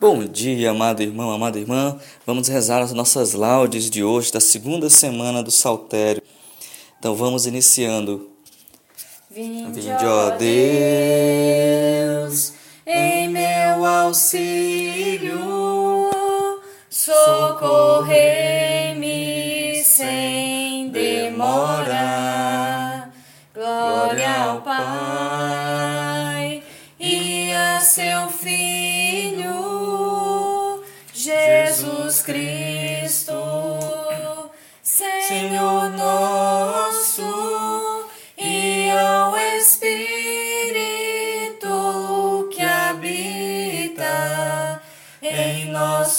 Bom dia, amado irmão, amada irmã. Vamos rezar as nossas laudes de hoje, da segunda semana do Saltério. Então vamos iniciando. Vinde, ó Deus, em meu auxílio, socorrei-me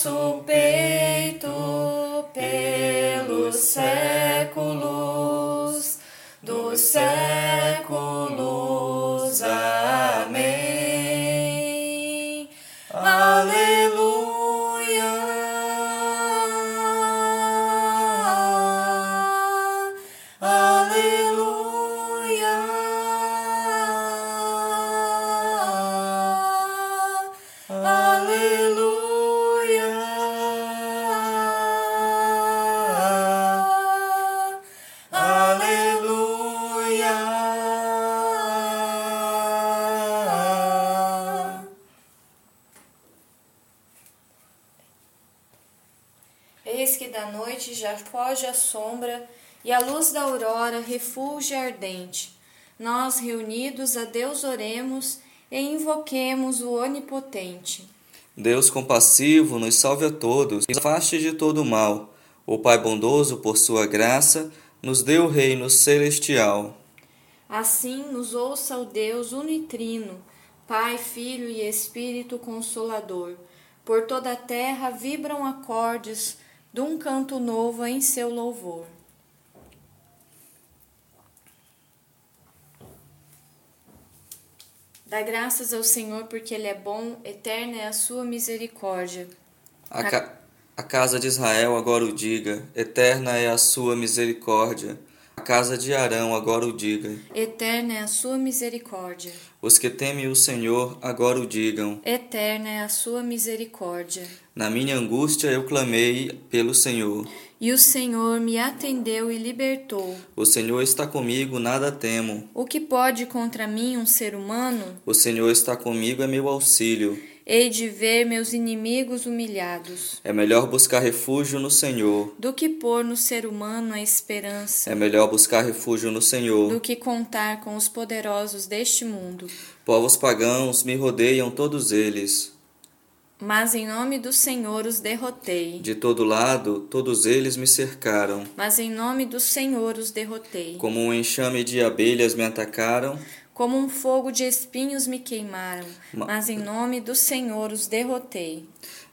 nosso peito pelos séculos foge a sombra, e a luz da aurora refulge ardente. Nós, reunidos, a Deus oremos e invoquemos o Onipotente. Deus compassivo, nos salve a todos, e nos afaste de todo o mal. O Pai bondoso, por sua graça, nos deu o reino celestial. Assim nos ouça o Deus unitrino, Pai, Filho e Espírito Consolador. Por toda a terra vibram acordes de um canto novo em seu louvor. Dá graças ao Senhor porque Ele é bom, eterna é a sua misericórdia. A, ca- a casa de Israel agora o diga, eterna é a sua misericórdia. Casa de Arão agora o diga. Eterna é a sua misericórdia. Os que temem o Senhor agora o digam. Eterna é a sua misericórdia. Na minha angústia eu clamei pelo Senhor. E o Senhor me atendeu e libertou. O Senhor está comigo, nada temo. O que pode contra mim um ser humano? O Senhor está comigo, é meu auxílio. Hei de ver meus inimigos humilhados, É melhor buscar refúgio no Senhor. do que pôr no ser humano a esperança, É melhor buscar refúgio no do Senhor. que contar com os poderosos deste mundo. Povos pagãos me rodeiam todos eles. Mas em nome do Senhor os derrotei. De todo lado, todos eles me cercaram. Mas em nome do Senhor os derrotei. Como um enxame de abelhas me atacaram. Como um fogo de espinhos me queimaram. Ma- Mas em nome do Senhor os derrotei.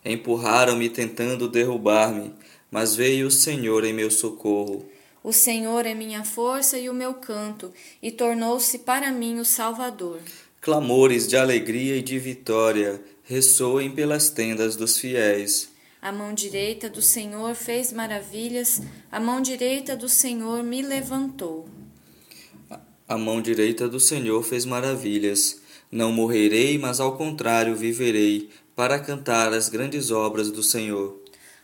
Empurraram-me tentando derrubar-me. Mas veio o Senhor em meu socorro. O Senhor é minha força e o meu canto, e tornou-se para mim o Salvador. Clamores de alegria e de vitória ressoem pelas tendas dos fiéis. A mão direita do Senhor fez maravilhas, a mão direita do Senhor me levantou. A mão direita do Senhor fez maravilhas. Não morrerei, mas ao contrário viverei, para cantar as grandes obras do Senhor.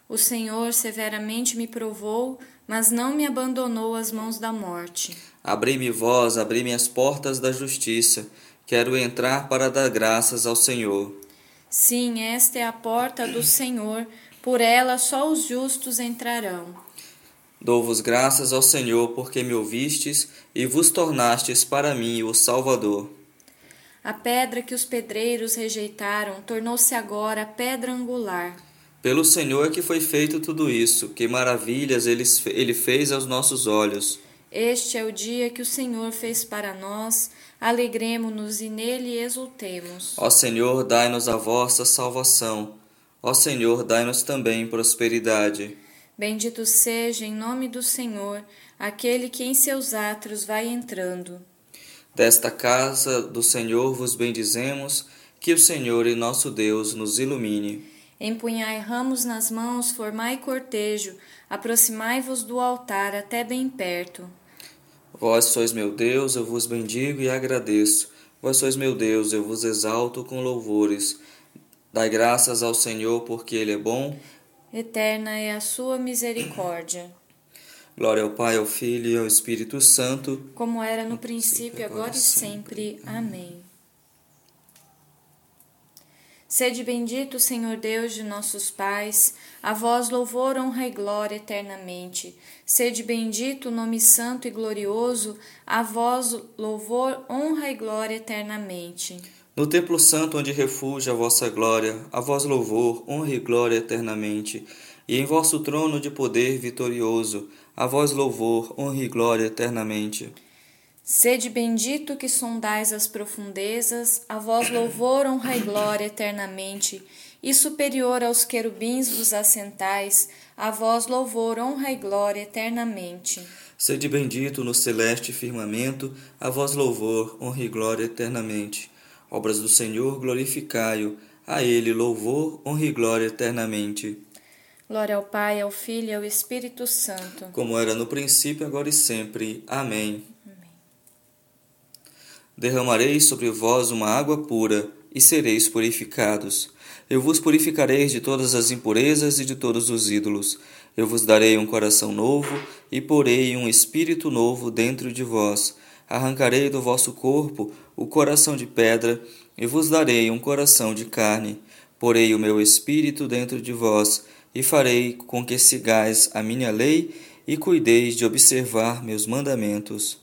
O Senhor severamente me provou, mas não me abandonou às mãos da morte. Abri-me vós, abri-me as portas da justiça. Quero entrar para dar graças ao Senhor. Sim, esta é a porta do Senhor, por ela só os justos entrarão. Dou-vos graças ao Senhor, porque me ouvistes e vos tornastes para mim o Salvador. A pedra que os pedreiros rejeitaram tornou-se agora pedra angular. Pelo Senhor é que foi feito tudo isso, que maravilhas ele, ele fez aos nossos olhos. Este é o dia que o Senhor fez para nós, alegremo-nos e nele exultemos. Ó Senhor, dai-nos a vossa salvação. Ó Senhor, dai-nos também prosperidade. Bendito seja em nome do Senhor aquele que em seus átrios vai entrando. Desta casa do Senhor vos bendizemos, que o Senhor e nosso Deus nos ilumine. Empunhai ramos nas mãos, formai cortejo, aproximai-vos do altar até bem perto. Vós sois meu Deus, eu vos bendigo e agradeço. Vós sois meu Deus, eu vos exalto com louvores. Dai graças ao Senhor, porque Ele é bom. Eterna é a sua misericórdia. Glória ao Pai, ao Filho e ao Espírito Santo. Como era no princípio, agora e sempre. Amém. Sede bendito, Senhor Deus de nossos pais, a vós louvor, honra e glória eternamente. Sede bendito, nome santo e glorioso, a vós louvor, honra e glória eternamente. No templo santo onde refugia a vossa glória, a vós louvor, honra e glória eternamente. E em vosso trono de poder vitorioso, a vós louvor, honra e glória eternamente. Sede bendito que sondais as profundezas, a vós louvor, honra e glória eternamente, e superior aos querubins vos assentais, a vós louvor, honra e glória eternamente. Sede bendito no celeste firmamento, a vós louvor, honra e glória eternamente. Obras do Senhor, glorificai-o, a ele louvor, honra e glória eternamente. Glória ao Pai, ao Filho e ao Espírito Santo. Como era no princípio, agora e sempre. Amém. Derramarei sobre vós uma água pura, e sereis purificados. Eu vos purificareis de todas as impurezas e de todos os ídolos. Eu vos darei um coração novo, e porei um espírito novo dentro de vós. Arrancarei do vosso corpo o coração de pedra, e vos darei um coração de carne. Porei o meu espírito dentro de vós, e farei com que sigais a minha lei e cuideis de observar meus mandamentos.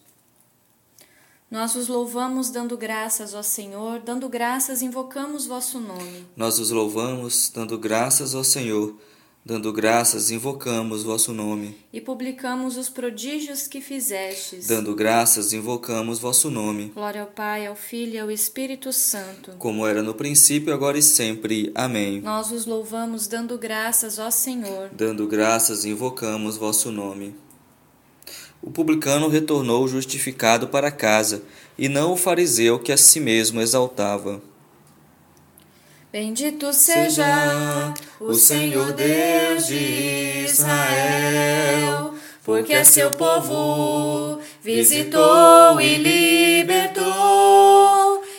Nós os louvamos dando graças ao Senhor, dando graças invocamos vosso nome. Nós os louvamos dando graças ao Senhor, dando graças invocamos vosso nome. E publicamos os prodígios que fizestes. Dando graças invocamos vosso nome. Glória ao Pai, ao Filho e ao Espírito Santo. Como era no princípio, agora e sempre. Amém. Nós os louvamos dando graças ao Senhor. Dando graças invocamos vosso nome. O publicano retornou justificado para casa, e não o fariseu que a si mesmo exaltava. Bendito seja o Senhor Deus de Israel, porque seu povo visitou e libertou,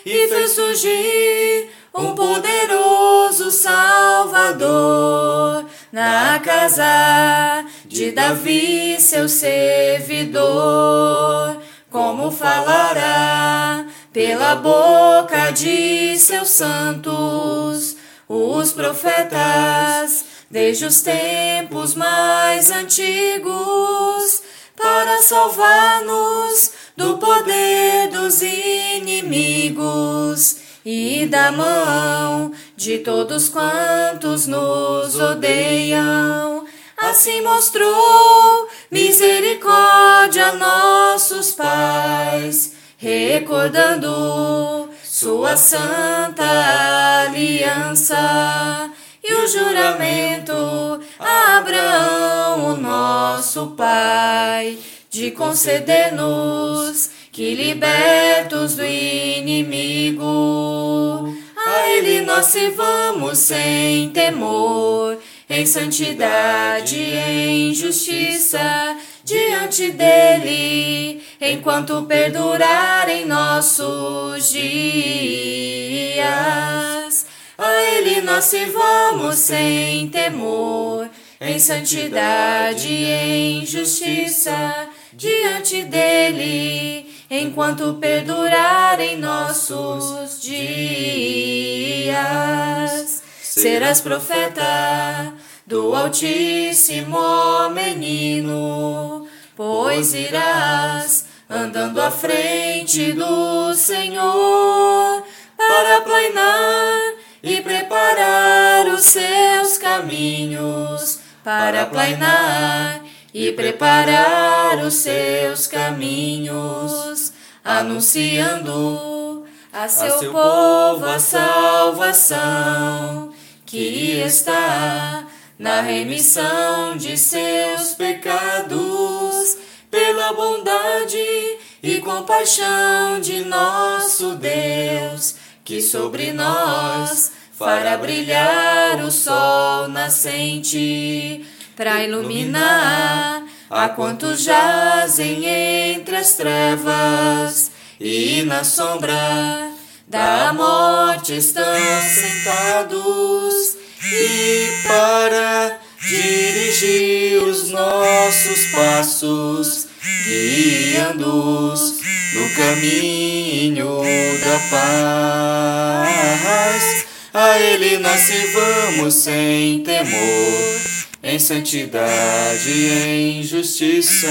e fez surgir um poderoso Salvador na casa de Davi, seu servidor. Como falará pela boca de seus santos, os profetas, desde os tempos mais antigos, para salvar-nos do poder dos inimigos e da mão de todos quantos nos odeiam. Assim mostrou misericórdia a nossos pais, recordando sua santa aliança e o juramento a Abraão, o nosso pai, de conceder-nos que libertos do inimigo, a ele nós servamos sem temor, em santidade e em justiça diante dele, enquanto perdurarem nossos dias. A ele nós servamos sem temor, em santidade e em justiça diante dele, enquanto perdurarem nossos dias. Serás profeta do Altíssimo menino, pois irás andando à frente do Senhor para aplainar e preparar os seus caminhos, para aplainar e preparar os seus caminhos, anunciando a seu, a seu povo a salvação que está na remissão de seus pecados, pela bondade e compaixão de nosso Deus, que sobre nós fará brilhar o sol nascente, para iluminar a quantos jazem entre as trevas e na sombra da morte estão sentados e para dirigir os nossos passos, guiando-os no caminho da paz. A Ele nós sirvamos sem temor, em santidade e em justiça,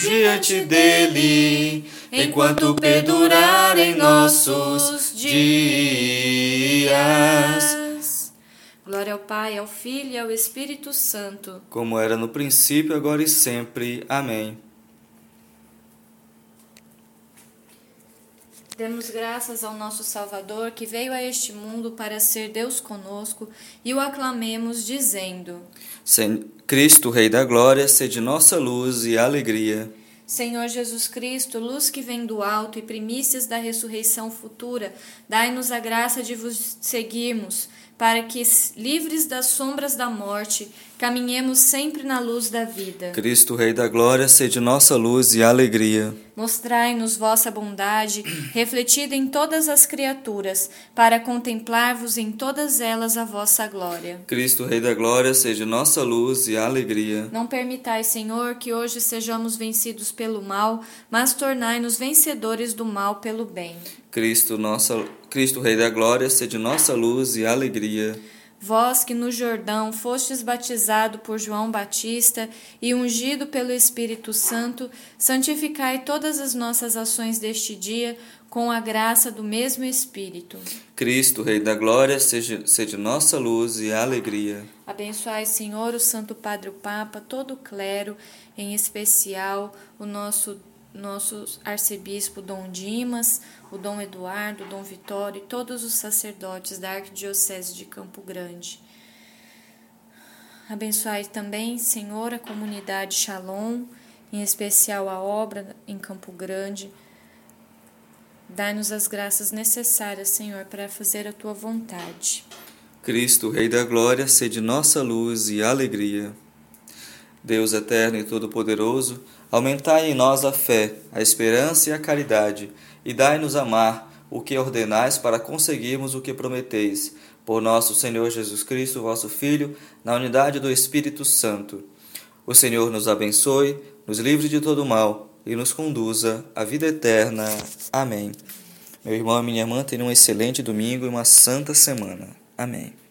diante dele, enquanto perdurarem nossos dias. Glória ao Pai, ao Filho e ao Espírito Santo. Como era no princípio, agora e sempre. Amém. Demos graças ao nosso Salvador que veio a este mundo para ser Deus conosco e o aclamemos dizendo: Sem Cristo, Rei da Glória, sede nossa luz e alegria. Senhor Jesus Cristo, luz que vem do alto e primícias da ressurreição futura, dai-nos a graça de vos seguirmos, para que, livres das sombras da morte, caminhemos sempre na luz da vida. Cristo, Rei da Glória, sede nossa luz e alegria. Mostrai-nos vossa bondade, refletida em todas as criaturas, para contemplar-vos em todas elas a vossa glória. Cristo, Rei da Glória, seja nossa luz e alegria. Não permitais, Senhor, que hoje sejamos vencidos pelo mal, mas tornai-nos vencedores do mal pelo bem. Cristo, nossa, Cristo, Rei da Glória, seja nossa luz e alegria. Vós que no Jordão fostes batizado por João Batista e ungido pelo Espírito Santo, santificai todas as nossas ações deste dia com a graça do mesmo Espírito. Cristo, Rei da Glória, seja, seja nossa luz e alegria. Abençoai, Senhor, o Santo Padre o Papa, todo o clero, em especial o nosso nosso arcebispo Dom Dimas, o Dom Eduardo, o Dom Vitório e todos os sacerdotes da Arquidiocese de Campo Grande. Abençoai também, Senhor, a comunidade Shalom, em especial a obra em Campo Grande. Dai-nos as graças necessárias, Senhor, para fazer a tua vontade. Cristo, Rei da Glória, sede nossa luz e alegria. Deus eterno e todo-poderoso, aumentai em nós a fé, a esperança e a caridade, e dai-nos amar o que ordenais para conseguirmos o que prometeis. Por nosso Senhor Jesus Cristo, vosso Filho, na unidade do Espírito Santo. O Senhor nos abençoe, nos livre de todo mal e nos conduza à vida eterna. Amém. Meu irmão e minha irmã tenham um excelente domingo e uma santa semana. Amém.